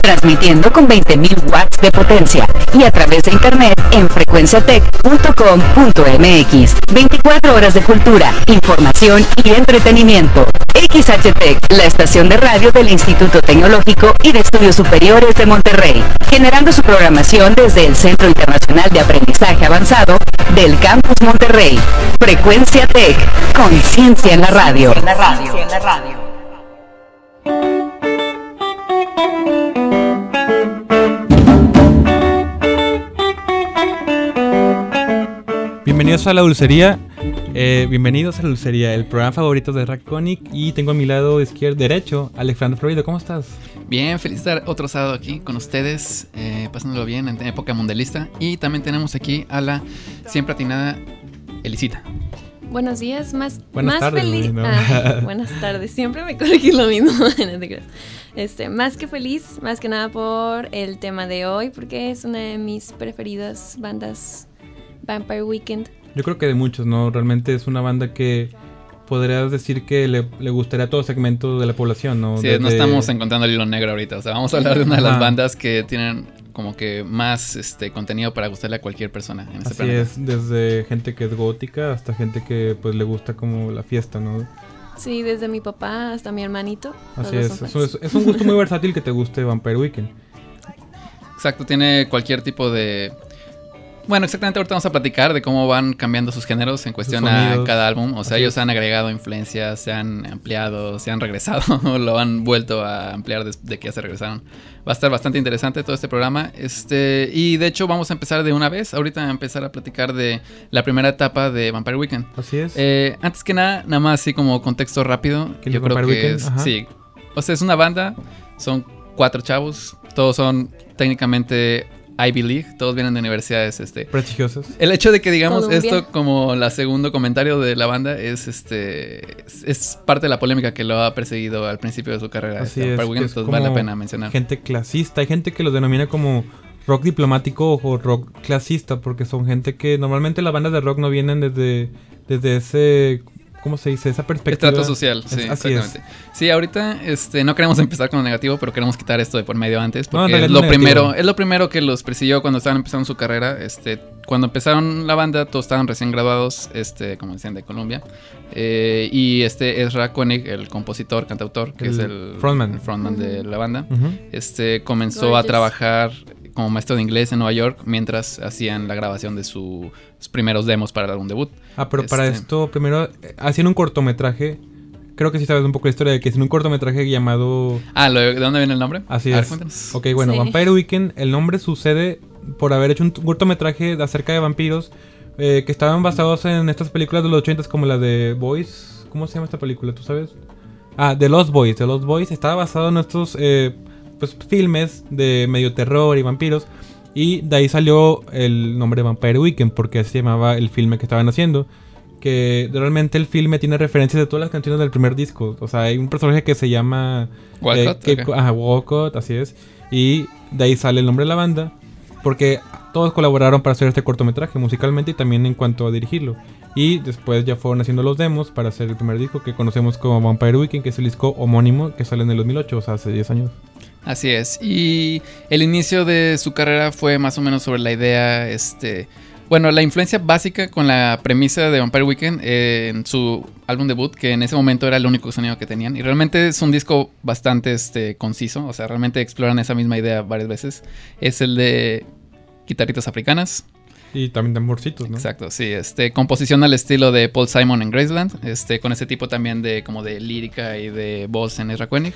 transmitiendo con 20.000 watts de potencia y a través de internet en frecuenciatech.com.mx. 24 horas de cultura, información y entretenimiento. XHTech, la estación de radio del Instituto Tecnológico y de Estudios Superiores de Monterrey, generando su programación desde el Centro Internacional de Aprendizaje Avanzado del Campus Monterrey. Frecuencia Tech, conciencia en la radio. En la radio. En la radio. Bienvenidos a la dulcería. Eh, bienvenidos a la dulcería, el programa favorito de Raconic. Y tengo a mi lado izquierdo derecho, Alejandro Florido. ¿Cómo estás? Bien, feliz estar otro sábado aquí con ustedes, eh, pasándolo bien en época mundialista. Y también tenemos aquí a la siempre atinada Elisita. Buenos días, más, Buenas más tardes, feliz. ¿no? Ah, buenas tardes, siempre me corregí lo mismo. Este, más que feliz, más que nada por el tema de hoy, porque es una de mis preferidas bandas, Vampire Weekend. Yo creo que de muchos, ¿no? Realmente es una banda que podrías decir que le, le gustaría a todo segmento de la población, ¿no? Sí, no estamos encontrando el hilo negro ahorita. O sea, vamos a hablar de una de las bandas que tienen como que más este contenido para gustarle a cualquier persona en este Así planeta. es, desde gente que es gótica hasta gente que pues le gusta como la fiesta, ¿no? Sí, desde mi papá hasta mi hermanito. Así es, es, es un gusto muy versátil que te guste Vampire Weekend. Exacto, tiene cualquier tipo de... Bueno, exactamente ahorita vamos a platicar de cómo van cambiando sus géneros en cuestión a cada álbum. O sea, ellos han agregado influencias, se han ampliado, se han regresado, lo han vuelto a ampliar desde que ya se regresaron. Va a estar bastante interesante todo este programa. Este, y de hecho vamos a empezar de una vez. Ahorita a empezar a platicar de la primera etapa de Vampire Weekend. Así es. Eh, antes que nada, nada más así como contexto rápido. ¿Quién Yo creo Vampire que Weekend? es. Sí. O sea, es una banda. Son cuatro chavos. Todos son técnicamente Ivy League. Todos vienen de universidades. Este. Prestigiosas. El hecho de que digamos Columbia. esto como la segundo comentario de la banda es este es, es parte de la polémica que lo ha perseguido al principio de su carrera. Así este, es, Weekend, es vale la pena mencionar. Gente clasista. Hay gente que los denomina como rock diplomático o rock clasista porque son gente que normalmente las bandas de rock no vienen desde, desde ese... ¿Cómo se dice? Esa perspectiva. Estrato social, sí, Es- así es. exactamente. Sí, ahorita este, no queremos empezar con lo negativo, pero queremos quitar esto de por medio antes. No, Porque es, no lo negativo. primero, es lo primero que los persiguió cuando estaban empezando su carrera. Este, cuando empezaron la banda, todos estaban recién graduados, este, como decían, de Colombia. Eh, y este Ezra Koenig, el compositor, cantautor, que El es el frontman. el frontman de la banda, este, comenzó a trabajar como maestro de inglés en Nueva York mientras hacían la grabación de su- sus primeros demos para el álbum debut. Ah, pero para Este- esto, primero, eh, hacían un cortometraje. Creo que sí sabes un poco la historia de que hacían un cortometraje llamado... Ah, ¿lo- ¿de dónde viene el nombre? Así A ver, es. Ok, bueno, Sí. Vampire Weekend, el nombre sucede por haber hecho un cortometraje de- acerca de vampiros eh, que estaban basados en estas películas de los 80 como la de Boys. ¿Cómo se llama esta película? ¿Tú sabes? Ah, The Lost Boys. The Lost Boys estaba basado en estos eh, pues, filmes de medio terror y vampiros. Y de ahí salió el nombre Vampire Weekend porque así se llamaba el filme que estaban haciendo. Que realmente el filme tiene referencias de todas las canciones del primer disco. O sea, hay un personaje que se llama Walcott, eh, que- ok. Ajá, Walcott, así es. Y de ahí sale el nombre de la banda. Porque todos colaboraron para hacer este cortometraje musicalmente y también en cuanto a dirigirlo. Y después ya fueron haciendo los demos para hacer el primer disco que conocemos como Vampire Weekend, que es el disco homónimo que sale en el 2008, o sea, hace 10 años. Así es. Y el inicio de su carrera fue más o menos sobre la idea, este... Bueno, la influencia básica con la premisa de Vampire Weekend eh, en su álbum debut, que en ese momento era el único sonido que tenían. Y realmente es un disco bastante este, conciso, o sea, realmente exploran esa misma idea varias veces. Es el de guitarritas africanas, Y también tamborcitos, ¿no? Exacto, sí, este, composición al estilo de Paul Simon en Graceland, este, con ese tipo también de como de lírica y de voz en Ezra Koenig.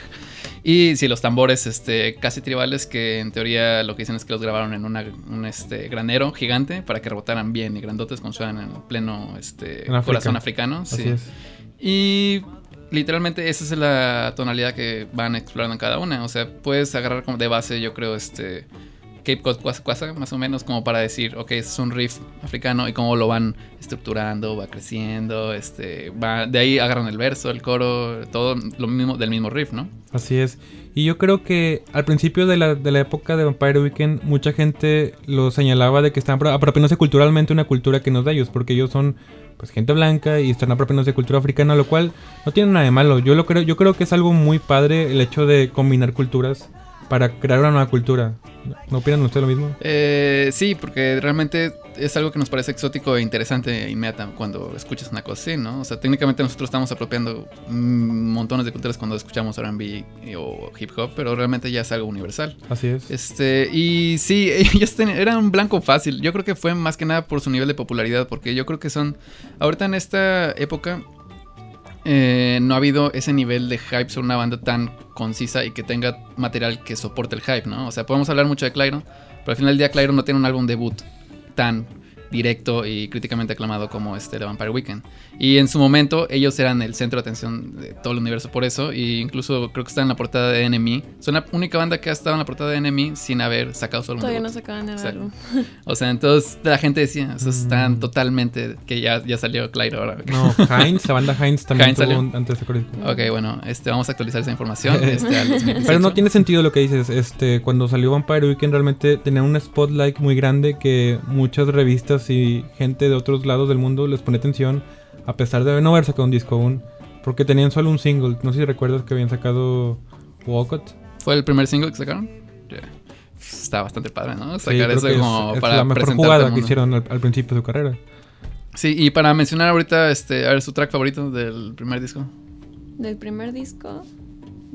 Y sí, los tambores este, casi tribales que en teoría lo que dicen es que los grabaron en una, un este, granero gigante para que rebotaran bien y grandotes cuando suenan en pleno este, En corazón africano. Así sí. es. Y literalmente esa es la tonalidad que van explorando en cada una. O sea, puedes agarrar como de base, yo creo, este Cape Cod más o menos, como para decir, ok, este es un riff africano y cómo lo van estructurando, va creciendo, este, va, de ahí agarran el verso, el coro, todo lo mismo del mismo riff, ¿no? Así es. Y yo creo que al principio de la, de la época de Vampire Weekend, mucha gente lo señalaba de que están apro- apropiándose culturalmente una cultura que no es de ellos, porque ellos son pues gente blanca y están apropiándose de cultura africana, lo cual no tiene nada de malo. Yo lo creo, yo creo que es algo muy padre el hecho de combinar culturas para crear una nueva cultura. ¿No opinan ustedes lo mismo? Eh, sí, porque realmente es algo que nos parece exótico e interesante inmediata cuando escuchas una cosa así, ¿no? O sea, técnicamente nosotros estamos apropiando mm, montones de culturas cuando escuchamos R&B o hip hop, pero realmente ya es algo universal. Así es. Este, y sí, ellos ten- era un blanco fácil. Yo creo que fue más que nada por su nivel de popularidad, porque yo creo que son, ahorita en esta época, eh, no ha habido ese nivel de hype sobre una banda tan concisa y que tenga material que soporte el hype, ¿no? O sea, podemos hablar mucho de Clairo, pero al final del día Clairo no tiene un álbum debut tan directo y críticamente aclamado como este The Vampire Weekend. Y en su momento ellos eran el centro de atención de todo el universo por eso, y incluso creo que está en la portada de Enemy. Son la única banda que ha estado en la portada de Enemy sin haber sacado su álbum Todavía no sacaban el álbum. O sea, entonces la gente decía, esos Mm. están totalmente, que ya, ya salió Clairo ahora. No, Heinz, la banda Heinz también Heinz tuvo salió. un- antes de. Ok, bueno, este, vamos a actualizar esa información. este, al 2018. Pero no tiene sentido lo que dices. Este, cuando salió Vampire Weekend realmente tenía un spotlight muy grande que muchas revistas y gente de otros lados del mundo les pone atención a pesar de no haber sacado un disco aún. Porque tenían solo un single. No sé si recuerdas que habían sacado Walcott. ¿Fue el primer single que sacaron? Yeah. Está bastante padre, ¿no? Sí, Sacar creo eso que es- como es, para la mejor jugada que hicieron al, al principio de su carrera. Sí, y para mencionar ahorita, este, a ver, su track favorito del primer disco. Del primer disco,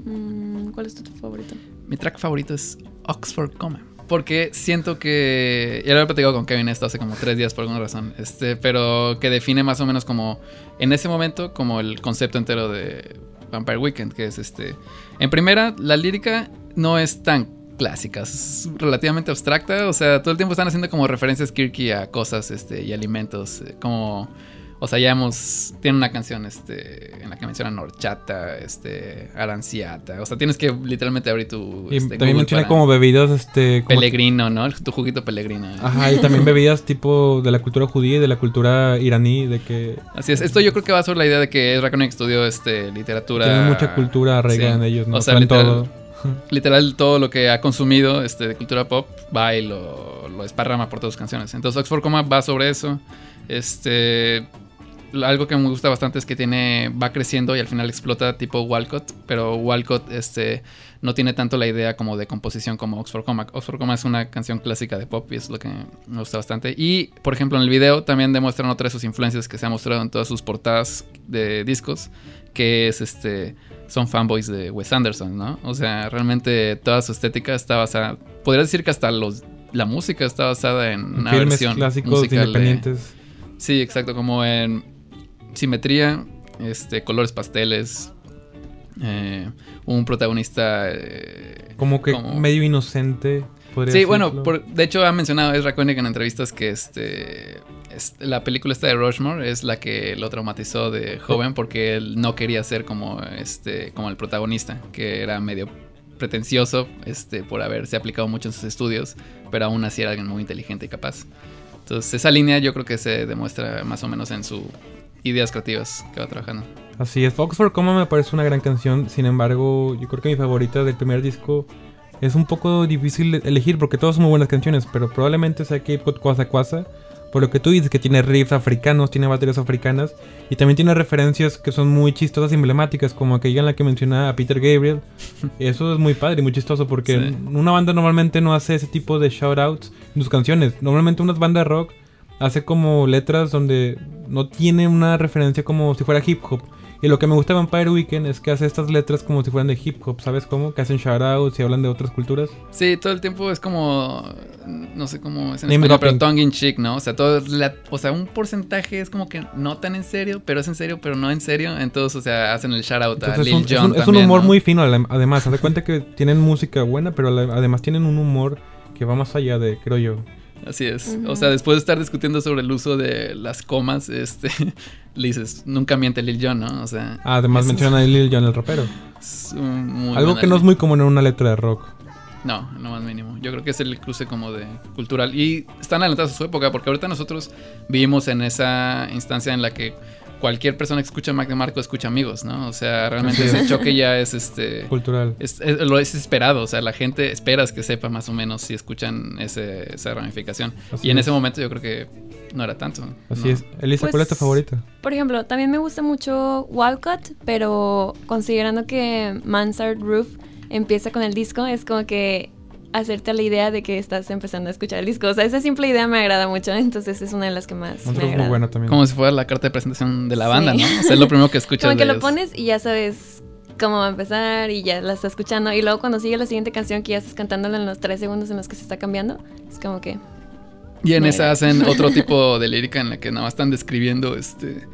mm, ¿cuál es tu favorito? Mi track favorito es Oxford Coma. Porque siento que. Ya lo he platicado con Kevin esto hace como tres días por alguna razón. Este, pero que define más o menos como. En ese momento, como el concepto entero de Vampire Weekend. Que es este. En primera, la lírica no es tan clásica. Es relativamente abstracta. O sea, todo el tiempo están haciendo como referencias Kirky a cosas este, y alimentos. eh, Como. O sea, ya hemos. Tiene una canción este, en la que mencionan horchata, este, aranciata. O sea, tienes que literalmente abrir tu. Y este, también Google menciona como bebidas, este... como- Pellegrino, ¿no? Tu juguito pellegrino. ¿eh? Ajá, y también bebidas tipo de la cultura judía y de la cultura iraní, de que Así es. Esto yo creo que va sobre la idea de que Ezra Koenig estudió este, literatura. tienen mucha cultura arraigada Sí. en ellos, ¿no? O sea, literal, todo. literal todo lo que ha consumido este, de cultura pop va y lo, lo esparrama por todas sus canciones. Entonces Oxford Coma va sobre eso. Este... Algo que me gusta bastante es que tiene va creciendo y al final explota tipo Walcott, pero Walcott este no tiene tanto la idea como de composición como Oxford Coma. Oxford Coma es una canción clásica de pop y es lo que me gusta bastante. Y por ejemplo en el video también demuestran otra de sus influencias que se ha mostrado en todas sus portadas de discos, que es este son fanboys de Wes Anderson, ¿no? O sea, realmente toda su estética está basada, podrías decir que hasta los la música está basada en una Filmes versión clásicos musical de- independientes. Sí, exacto, como en simetría, este, colores pasteles, eh, un protagonista... eh, Como que como- medio inocente, Sí, bueno, por- de hecho ha mencionado Ezra Koenig en entrevistas que este, es- la película esta de Rushmore es la que lo traumatizó de joven porque él no quería ser como, este, como el protagonista, que era medio pretencioso este, por haberse aplicado mucho en sus estudios, pero aún así era alguien muy inteligente y capaz. Entonces esa línea yo creo que se demuestra más o menos en sus ideas creativas que va trabajando. Así es, Oxford Coma me parece una gran canción, sin embargo, yo creo que mi favorita del primer disco es un poco difícil elegir porque todas son muy buenas canciones, pero probablemente sea Cape Cod Kwasa Kwasa, por lo que tú dices que tiene riffs africanos, tiene baterías africanas y también tiene referencias que son muy chistosas y emblemáticas, como aquella en la que menciona a Peter Gabriel. Eso es muy padre y muy chistoso porque Sí. una banda normalmente no hace ese tipo de shoutouts en sus canciones. Normalmente unas bandas rock hace como letras donde no tiene una referencia como si fuera hip hop. Y lo que me gusta de Vampire Weekend es que hace estas letras como si fueran de hip hop, ¿sabes cómo? Que hacen shoutouts y hablan de otras culturas. Sí, todo el tiempo es como. No sé cómo es en español, pero tongue in cheek, ¿no? O sea, todo la- o sea, un porcentaje es como que no tan en serio, pero es en serio, pero no en serio. Entonces, o sea, hacen el shout out a Lil es Jon un- es un humor ¿no? muy fino además. Haz de cuenta que tienen música buena, pero además tienen un humor que va más allá de, creo yo. Así es. O sea, después de estar discutiendo sobre el uso de las comas, este. le dices, nunca miente Lil Jon, ¿no? O sea. Además eso es- mencionan a Lil Jon el rapero. es un muy Algo que no es muy común en una letra de rock. No, no más mínimo. Yo creo que es el cruce como de cultural. Y están adelantados a su época, porque ahorita nosotros vivimos en esa instancia en la que cualquier persona que escucha Mac de Marco escucha amigos, ¿no? O sea, realmente es. ese choque ya es este. Cultural. Es, es- lo es esperado, o sea, la gente esperas que sepa más o menos si escuchan ese- esa ramificación. Así y en es. ese momento yo creo que no era tanto. Así ¿no? es. Elisa, ¿cuál es tu Pues- favorita? Por ejemplo, también me gusta mucho Walcott, pero considerando que Mansard Roof empieza con el disco, es como que hacerte la idea de que estás empezando a escuchar el disco. O sea, esa simple idea me agrada mucho, entonces es una de las que más Otro me es muy bueno también. Como si fuera la carta de presentación de la Sí. banda, ¿no? O sea, es lo primero que escuchas. Como que de lo ellos. pones y ya sabes cómo va a empezar y ya la estás escuchando. Y luego cuando sigue la siguiente canción que ya estás cantándola en los tres segundos en los que se está cambiando, es como que... Y en esa agrada. hacen otro tipo de lírica en la que nada más están describiendo este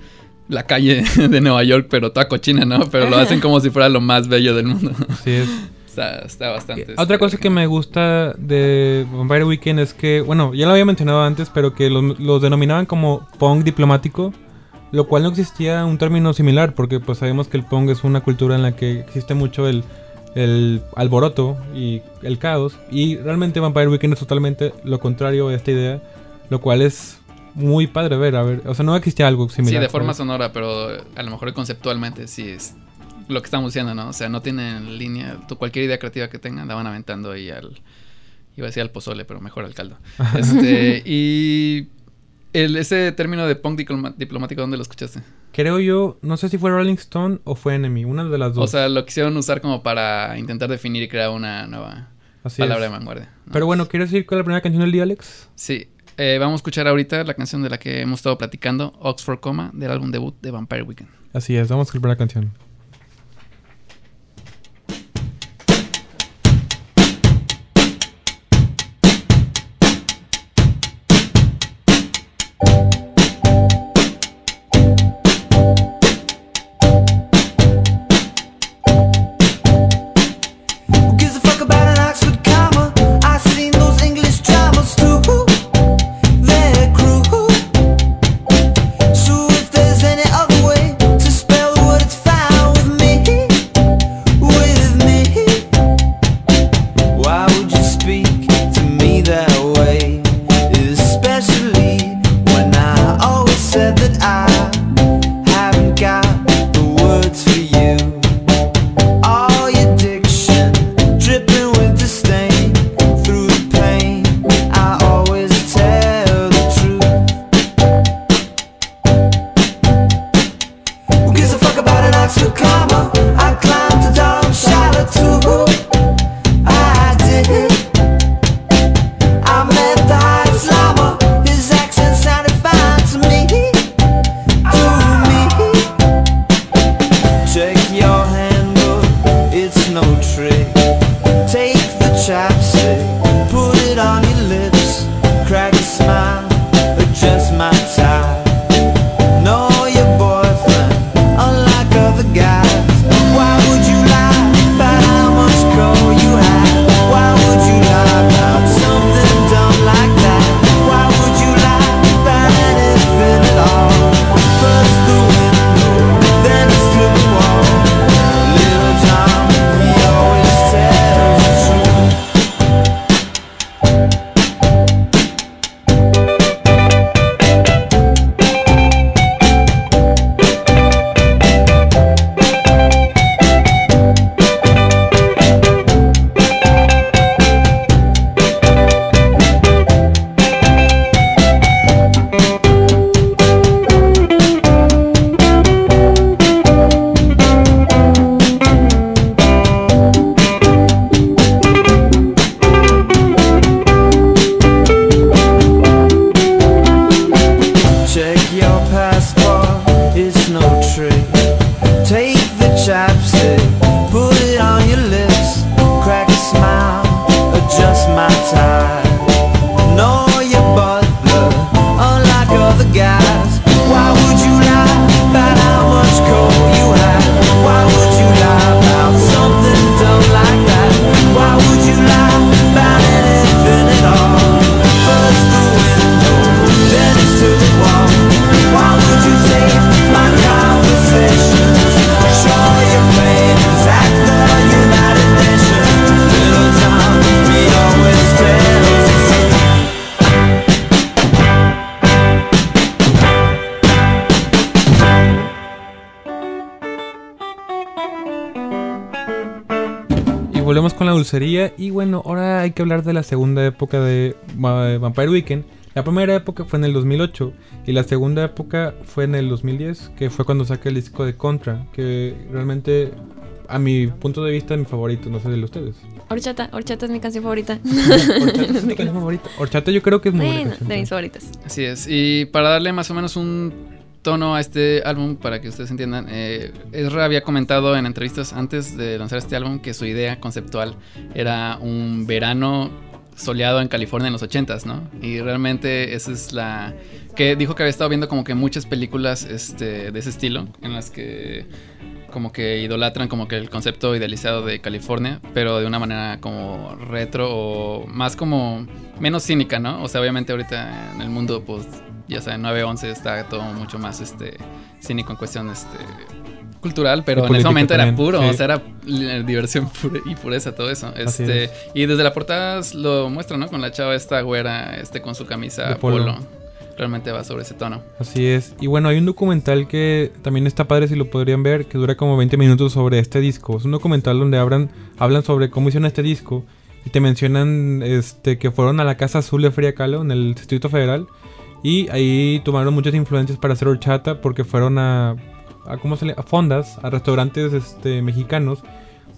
la calle de Nueva York, pero toda cochina, ¿no? Pero lo hacen como si fuera lo más bello del mundo. Es. Está, está bastante. Otra cosa que me gusta de Vampire Weekend es que, bueno, ya lo había mencionado antes, pero que los, los denominaban como punk diplomático, lo cual no existía un término similar, porque pues sabemos que el punk es una cultura en la que existe mucho el, el alboroto y el caos, y realmente Vampire Weekend es totalmente lo contrario de esta idea, lo cual es muy padre ver, a ver, o sea, no existía algo Sí, similar. de forma ¿sabes? sonora, pero a lo mejor conceptualmente sí es lo que estamos diciendo, ¿no? O sea, no tienen línea, tú, cualquier idea creativa que tengan la van aventando ahí al iba a decir al pozole, pero mejor al caldo. Este, y el, ese término de punk diplomático, ¿dónde lo escuchaste? Creo yo, no sé si fue Rolling Stone o fue Enemy, una de las dos. O sea, lo quisieron usar como para intentar definir y crear una nueva Así palabra es. de vanguardia. ¿no? Pero bueno, ¿quieres ir con la primera canción del día, Alex? Sí, eh, vamos a escuchar ahorita la canción de la que hemos estado platicando, Oxford Coma, del álbum debut de Vampire Weekend. Así es, vamos con la primera canción. country. Dulcería. Y bueno, ahora hay que hablar de la segunda época de Va- Vampire Weekend. La primera época fue en el 2008 y la segunda época fue en el 2010, que fue cuando saqué el disco de Contra, que realmente a mi punto de vista, mi favorito, no sé de ustedes. Horchata, Horchata es mi canción favorita. Horchata es tu canción favorita. Horchata yo creo que es muy buena bueno, canción, de mis favoritas. Así es. Y para darle más o menos un tono a este álbum, para que ustedes entiendan, eh, Ezra había comentado en entrevistas antes de lanzar este álbum que su idea conceptual era un verano soleado en California en los 80s, ¿no? Y realmente esa es la... que dijo que había estado viendo como que muchas películas este, de ese estilo, en las que como que idolatran como que el concepto idealizado de California, pero de una manera como retro o más como menos cínica, ¿no? O sea, obviamente ahorita en el mundo, pues, ya saben, 9-11 está todo mucho más este cínico en cuestión este cultural, pero en ese momento era puro, sí. o sea, era li- diversión pura y pureza todo eso. Este, es. y desde la portada lo muestra, ¿no? Con la chava esta güera, este con su camisa polo. Realmente va sobre ese tono. Así es. Y bueno, hay un documental que también está padre si lo podrían ver, que dura como 20 minutos sobre este disco. Es un documental donde hablan, hablan sobre cómo hicieron este disco y te mencionan este que fueron a la Casa Azul de Fría Kahlo en el Distrito Federal y ahí tomaron muchas influencias para hacer horchata porque fueron a, a ¿cómo se le? a fondas, a restaurantes este, mexicanos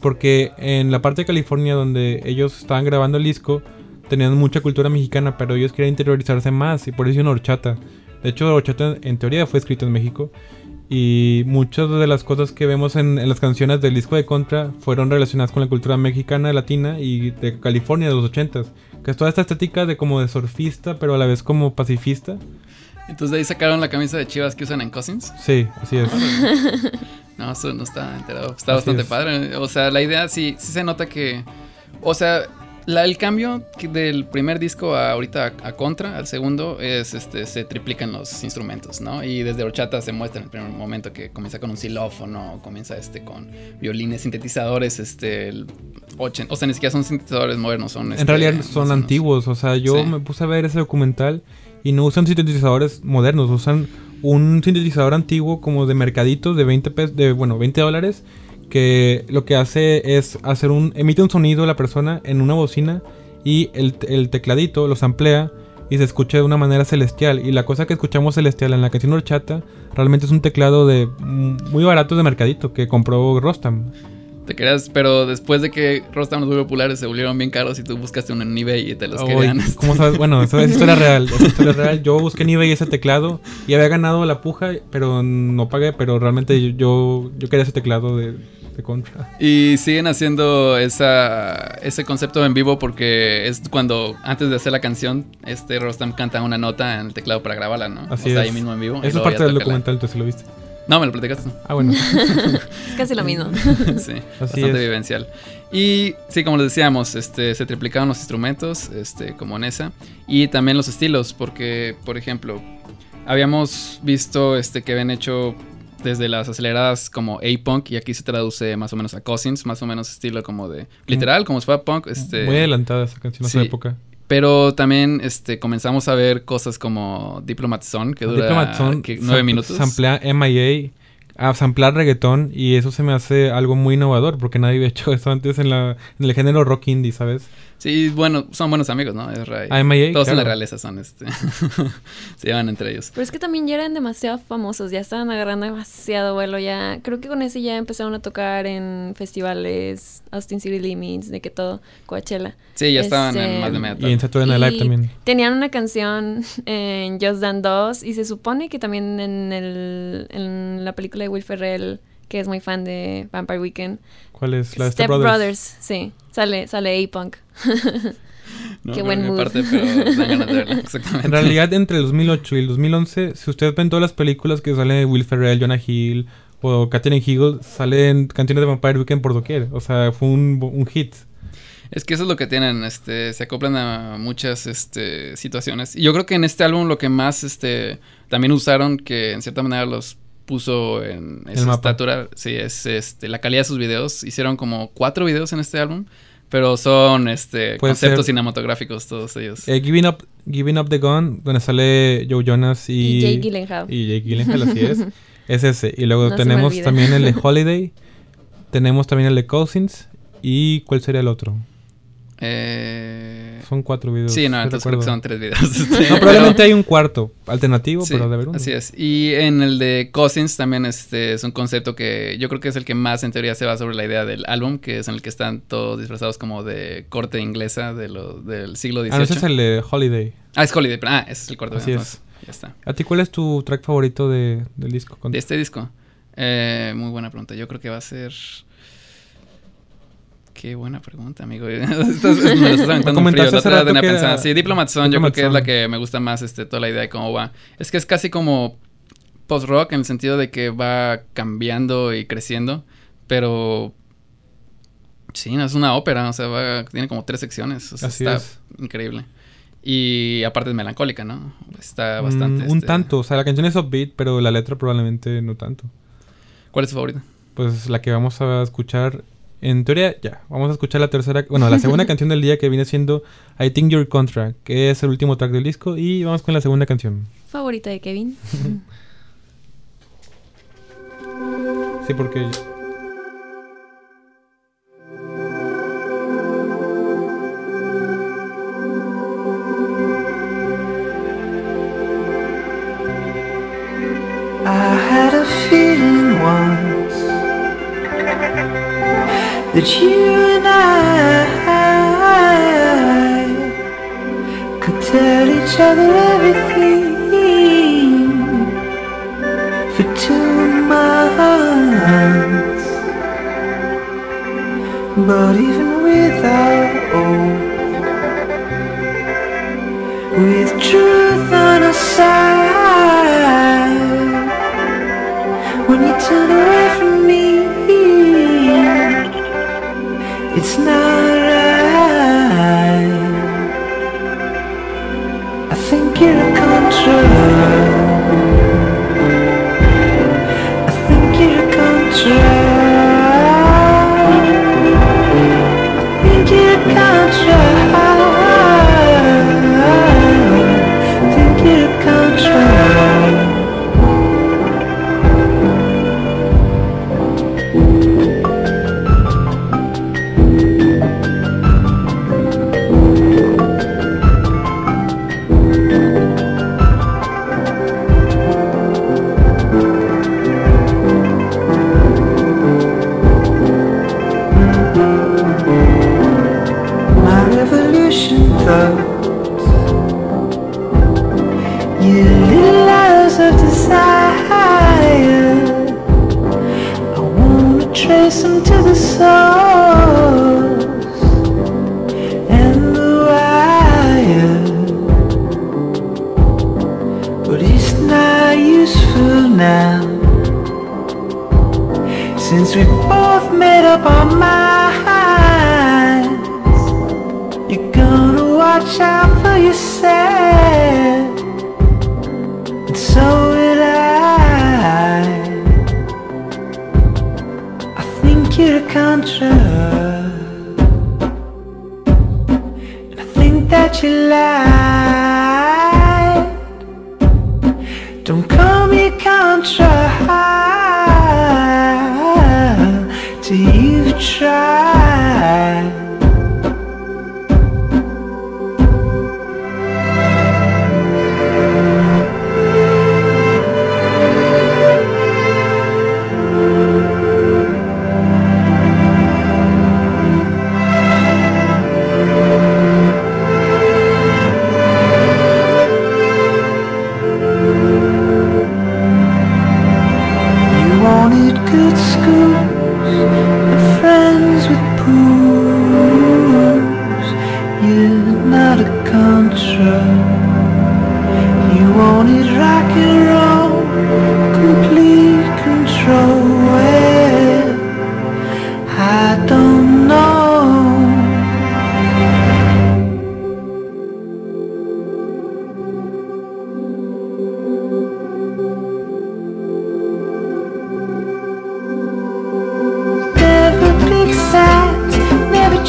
porque en la parte de California donde ellos estaban grabando el disco tenían mucha cultura mexicana, pero ellos querían interiorizarse más y por eso hicieron horchata. De hecho, horchata en teoría fue escrito en México y muchas de las cosas que vemos en, en las canciones del disco de Contra fueron relacionadas con la cultura mexicana, latina y de California de los 80s. Que es toda esta estética de como de surfista, pero a la vez como pacifista. Entonces de ahí sacaron la camisa de Chivas que usan en Cousins. Sí, así es. No, eso no está enterado. Está Así bastante es. padre. O sea, la idea sí, sí se nota que. O sea, la- el cambio del primer disco a ahorita a, a Contra, al segundo, es este, se triplican los instrumentos, ¿no? Y desde Horchata se muestra en el primer momento que comienza con un xilófono, comienza este con violines, sintetizadores, este. el ochen- o sea, ni siquiera son sintetizadores modernos, son. En este, realidad son antiguos, o sea, yo Sí. me puse a ver ese documental y no usan sintetizadores modernos, usan un sintetizador antiguo como de mercaditos de 20 pesos, de bueno, 20 dólares, que lo que hace es hacer un emite un sonido la persona en una bocina y el, el tecladito los amplía y se escucha de una manera celestial y la cosa que escuchamos celestial en la canción horchata realmente es un teclado de mm, muy barato de mercadito que compró Rostam. Te creas, pero después de que Rostam los volvió populares, se volvieron bien caros y tú buscaste uno en eBay y te los Uy, querían. ¿Cómo sabes? Bueno, eso es historia real. Es historia real. Yo busqué en eBay ese teclado y había ganado la puja, pero no pagué. Pero realmente yo, yo quería ese teclado de, de contra. Y siguen haciendo esa, ese concepto en vivo porque es cuando, antes de hacer la canción, este Rostam canta una nota en el teclado para grabarla, ¿no? Así o sea, es. ahí mismo en vivo. Eso es parte del documental, entonces lo viste. No, me lo platicaste. Ah, bueno. Es casi lo mismo. sí, Así bastante es. vivencial. Y sí, como les decíamos, este, se triplicaron los instrumentos, este, como en esa, y también los estilos, porque, por ejemplo, habíamos visto este, que habían hecho desde las aceleradas como A-Punk, y aquí se traduce más o menos a Cousins, más o menos estilo como de literal, como si fuera punk. Este, Muy adelantada esa canción a sí. época. pero también este, comenzamos a ver cosas como Diplomat Son, que dura Diplomat Son que nueve minutos. Samplea MIA, a samplear reggaetón y eso se me hace algo muy innovador porque nadie había hecho eso antes en, la, en el género rock indie, ¿sabes? Sí, bueno, son buenos amigos, ¿no? Es Ray. Ah, MIA, Todos en la claro. realeza son este. se llevan entre ellos. Pero es que también ya eran demasiado famosos, ya estaban agarrando demasiado vuelo ya. Creo que con ese ya empezaron a tocar en festivales, Austin City Limits, de que todo, Coachella. Sí, ya estaban Este, en más de media Y en Saturday Night Live también. Tenían una canción en Just Dance 2 y se supone que también en, el, en la película de Will Ferrell, que es muy fan de Vampire Weekend, ¿Cuál es? La de Step Step Brothers. Brothers. sí, sale, sale A-Punk. No, Qué buen mood. parte, pero dan ganas de verla, exactamente. En realidad, entre el 2008 y el 2011, si ustedes ven todas las películas que salen de Will Ferrell, Jonah Hill o Katherine Heigl, salen canciones de Vampire Weekend por doquier. O sea, fue un, un hit. Es que eso es lo que tienen, este, se acoplan a muchas este, situaciones. Y yo creo que en este álbum lo que más este, también usaron, que en cierta manera los puso en esa mapa. estatura, sí, es este, la calidad de sus videos. Hicieron como cuatro videos en este álbum, pero son este, Puede conceptos ser- cinematográficos todos ellos. Eh, Giving, Up, Giving Up the Gun, donde sale Joe Jonas y... Y, Jake Gyllenhaal. Y Jake Gyllenhaal, así es. Es ese. Y luego No tenemos también el de Holiday. tenemos también el de Cousins. ¿Y cuál sería el otro? Eh, son cuatro videos. Sí, no, entonces creo que son tres videos. No, probablemente hay un cuarto alternativo, Sí, pero debe haber uno. Así es. Y en el de Cousins también este, es un concepto que yo creo que es el que más en teoría se va sobre la idea del álbum, que es en el que están todos disfrazados como de corte inglesa de lo, del siglo XVIII. Ah, no, ese es el de Holiday. Ah, es Holiday. Ah, ese es el corte. Así entonces, es. Ya está. ¿A ti cuál es tu track favorito de, del disco? De este disco. Eh, muy buena pregunta. Yo creo que va a ser... Qué buena pregunta, amigo. Estás- me lo estás comentaste frío. La otra tenía pensada. Sí, Diplomat Son, yo creo que es la que me gusta más este, toda la idea de cómo va. Es que es casi como post-rock en el sentido de que va cambiando y creciendo, pero... Sí, no, es una ópera, o sea, va- tiene como tres secciones. o sea, Así está es. increíble. Y aparte es melancólica, ¿no? Está Mm, bastante... un este, tanto. O sea, la canción es upbeat, pero la letra probablemente no tanto. ¿Cuál es tu favorita? Pues la que vamos a escuchar. En teoría, ya. Vamos a escuchar la tercera. Bueno, la segunda canción del día que viene siendo I Think You're Contra, que es el último track del disco. Y vamos con la segunda canción. Favorita de Kevin. Sí, porque. I that you and I could tell each other everything for two months. But even without hope, with truth on our side. When you turn away from me,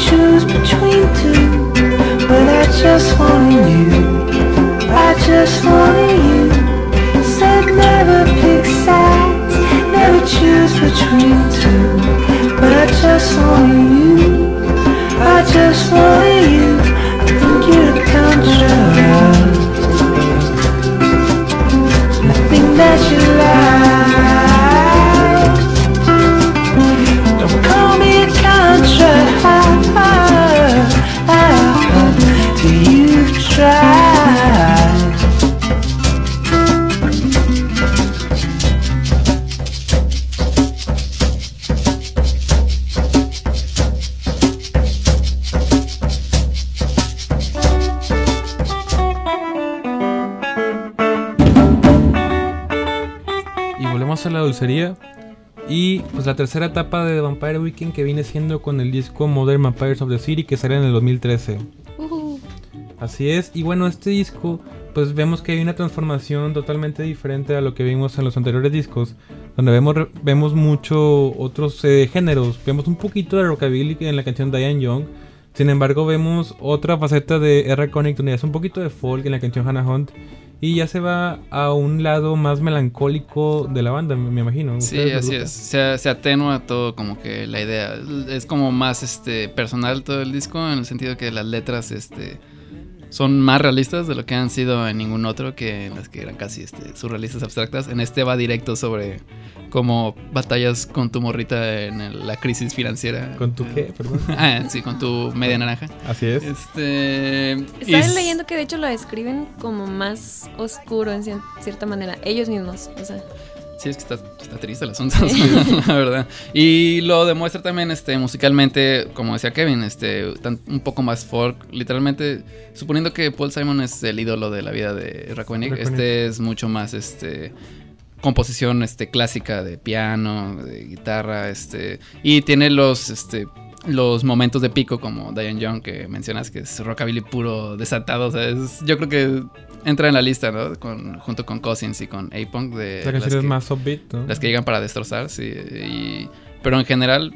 choose between two But I just wanted you. I just wanted you. Said never pick sides Never choose between two But I just wanted you. I just wanted you. I think you're a contrast I think that you lie Y pues la tercera etapa de Vampire Weekend que viene siendo con el disco Modern Vampires of the City que sale en el 2013. Ujú. Así es, y bueno, este disco, pues vemos que hay una transformación totalmente diferente a lo que vimos en los anteriores discos, donde vemos, vemos mucho otros eh, géneros, vemos un poquito de rockabilly en la canción Diane Young, sin embargo vemos otra faceta de R. Connick donde hace un poquito de folk en la canción Hannah Hunt, y ya se va a un lado más melancólico de la banda, me, imagino. Sí, ¿Ustedes, así es. Se, se atenúa todo como que la idea. Es como más este personal todo el disco en el sentido que las letras este son más realistas de lo que han sido en ningún otro que en las que eran casi este, surrealistas abstractas. En este va directo sobre cómo batallas con tu morrita en el- la crisis financiera. ¿Con tu qué? Perdón. Ah, sí, con tu media naranja. Así es. Este. Estaba leyendo que de hecho lo describen como más oscuro en cier- cierta manera, ellos mismos, o sea, Sí, es que está, está triste el asunto, la verdad. Y lo demuestra también este, musicalmente, como decía Kevin, este, tan- un poco más folk. Literalmente, suponiendo que Paul Simon es el ídolo de la vida de Rakonik, Rakonik. este es mucho más este, composición este, clásica de piano, de guitarra, este, y tiene los... Este, los momentos de pico como Diane Young que mencionas que es rockabilly puro desatado, o sea, es- yo creo que entra en la lista, ¿no? Con, junto con Cousins y con A-Punk de La las que- más upbeat, ¿no? las que llegan para destrozar, sí. y- pero en general,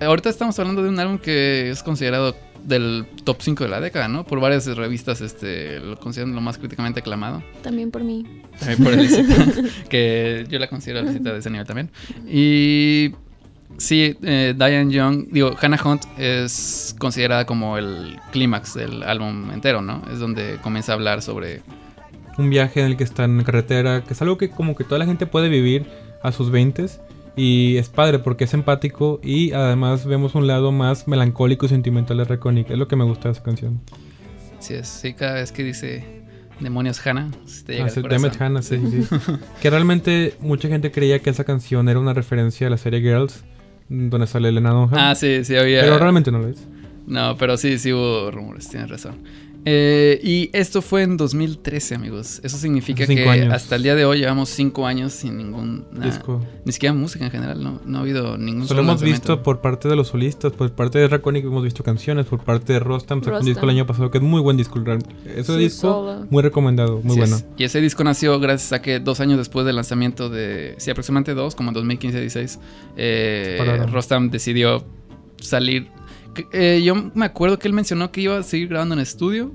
ahorita estamos hablando de un álbum que es considerado del top 5 de la década, ¿no? Por varias revistas este, lo consideran lo más críticamente aclamado. también por mí. También por Elicita, que yo la considero Elicita de ese nivel también. Y sí, eh, Diane Young, digo, Hannah Hunt es considerada como el clímax del álbum entero, ¿no? Es donde comienza a hablar sobre un viaje en el que están en carretera, que es algo que como que toda la gente puede vivir a sus 20 y es padre porque es empático y además vemos un lado más melancólico y sentimental de Reconic, es lo que me gusta de esa canción. Sí, es, sí, cada vez que dice demonios Hannah, se te llega Ah, sí, it, Hannah, sí, sí. que realmente mucha gente creía que esa canción era una referencia a la serie Girls, donde sale Elena Dunham, Ah, sí, sí había. pero realmente no lo es. No, pero sí, sí hubo rumores, tienes razón. Eh, y esto fue en 2013, amigos. Eso significa que años. hasta el día de hoy llevamos cinco años sin ningún na- Disco. ni siquiera música en general. No, no ha habido ningún Solo solo hemos visto por parte de los solistas, por parte de Reconic hemos visto canciones, por parte de Rostam sacó un disco el año pasado que es muy buen disco. Ese disco solo. muy recomendado, muy bueno. es. Y ese disco nació gracias a que dos años después del lanzamiento de, sí, aproximadamente dos, como en 2015-16, eh. Rostam decidió salir. Eh, yo me acuerdo que él mencionó que iba a seguir grabando en estudio,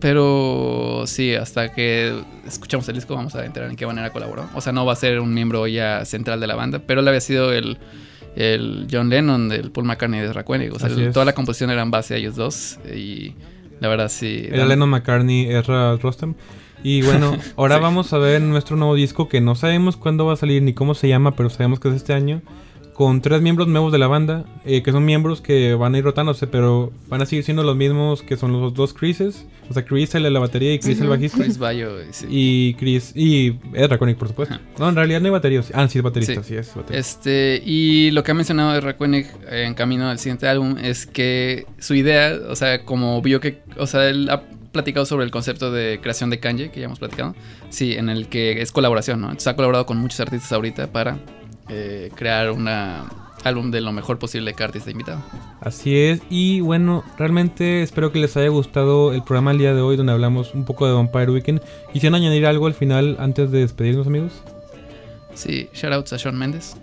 pero sí, hasta que escuchamos el disco vamos a enterar en qué manera colaboró. O sea, no va a ser un miembro ya central de la banda, pero él había sido el, el John Lennon del Paul McCartney de Raquenic. O sea, el- toda la composición era en base a ellos dos y la verdad sí. Era Lennon McCartney, Ezra Rostam. Y bueno, ahora Sí. vamos a ver nuestro nuevo disco que no sabemos cuándo va a salir ni cómo se llama, pero sabemos que es este año. Con tres miembros nuevos de la banda, eh, que son miembros que van a ir rotándose, pero van a seguir siendo los mismos que son los dos Chrises. O sea, Chris el de la batería y Chris el bajista. Chris Bayo, sí. Y Chris y Ezra Connick, por supuesto. Ajá. No, en realidad no hay batería. Ah, sí, es baterista, Sí. sí, es baterista. Este, y lo que ha mencionado de Rakonik en camino al siguiente álbum es que su idea, o sea, como vio que, o sea, él ha platicado sobre el concepto de creación de Kanye, que ya hemos platicado, sí, en el que es colaboración, ¿no? Entonces ha colaborado con muchos artistas ahorita para eh, crear un álbum de lo mejor posible que artista invitado. Así es, y bueno, realmente espero que les haya gustado el programa el día de hoy donde hablamos un poco de Vampire Weekend. ¿Quisieran añadir algo al final antes de despedirnos, amigos? Sí, shoutouts a Sean Mendes.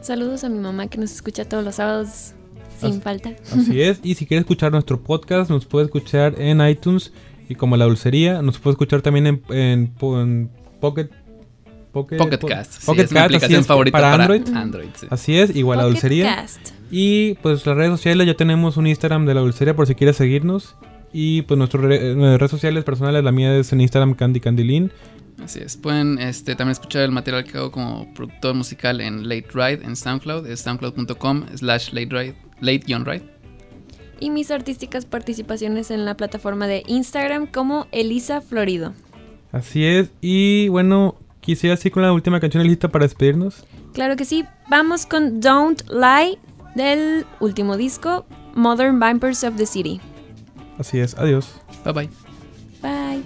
Saludos a mi mamá que nos escucha todos los sábados sin Así- falta. Así es, y si quiere escuchar nuestro podcast, nos puede escuchar en iTunes y como La Dulcería, nos puede escuchar también en, en, po- en Pocket... Pocket, Pocket po- Cast. sí, Pocket es mi Cast, así aplicación es, favorita para para, Android. Android. sí. Así es, igual La Pocket Dulcería. Cast. Y pues las redes sociales, ya tenemos un Instagram de La Dulcería por si quieres seguirnos. Y pues nuestras re- eh, redes sociales personales, la mía es en Instagram Candy Candylin. Así es. Pueden este, también escuchar el material que hago como productor musical en Late Ride en SoundCloud. Es soundcloud.com slash late ride, late-ride. Y mis artísticas participaciones en la plataforma de Instagram como Elisa Florido. Así es. Y bueno, quisiera así con la última canción lista para despedirnos. Claro que sí, vamos con Don't Lie del último disco Modern Vampires of the City. Así es. Adiós. Bye bye. Bye.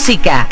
Música,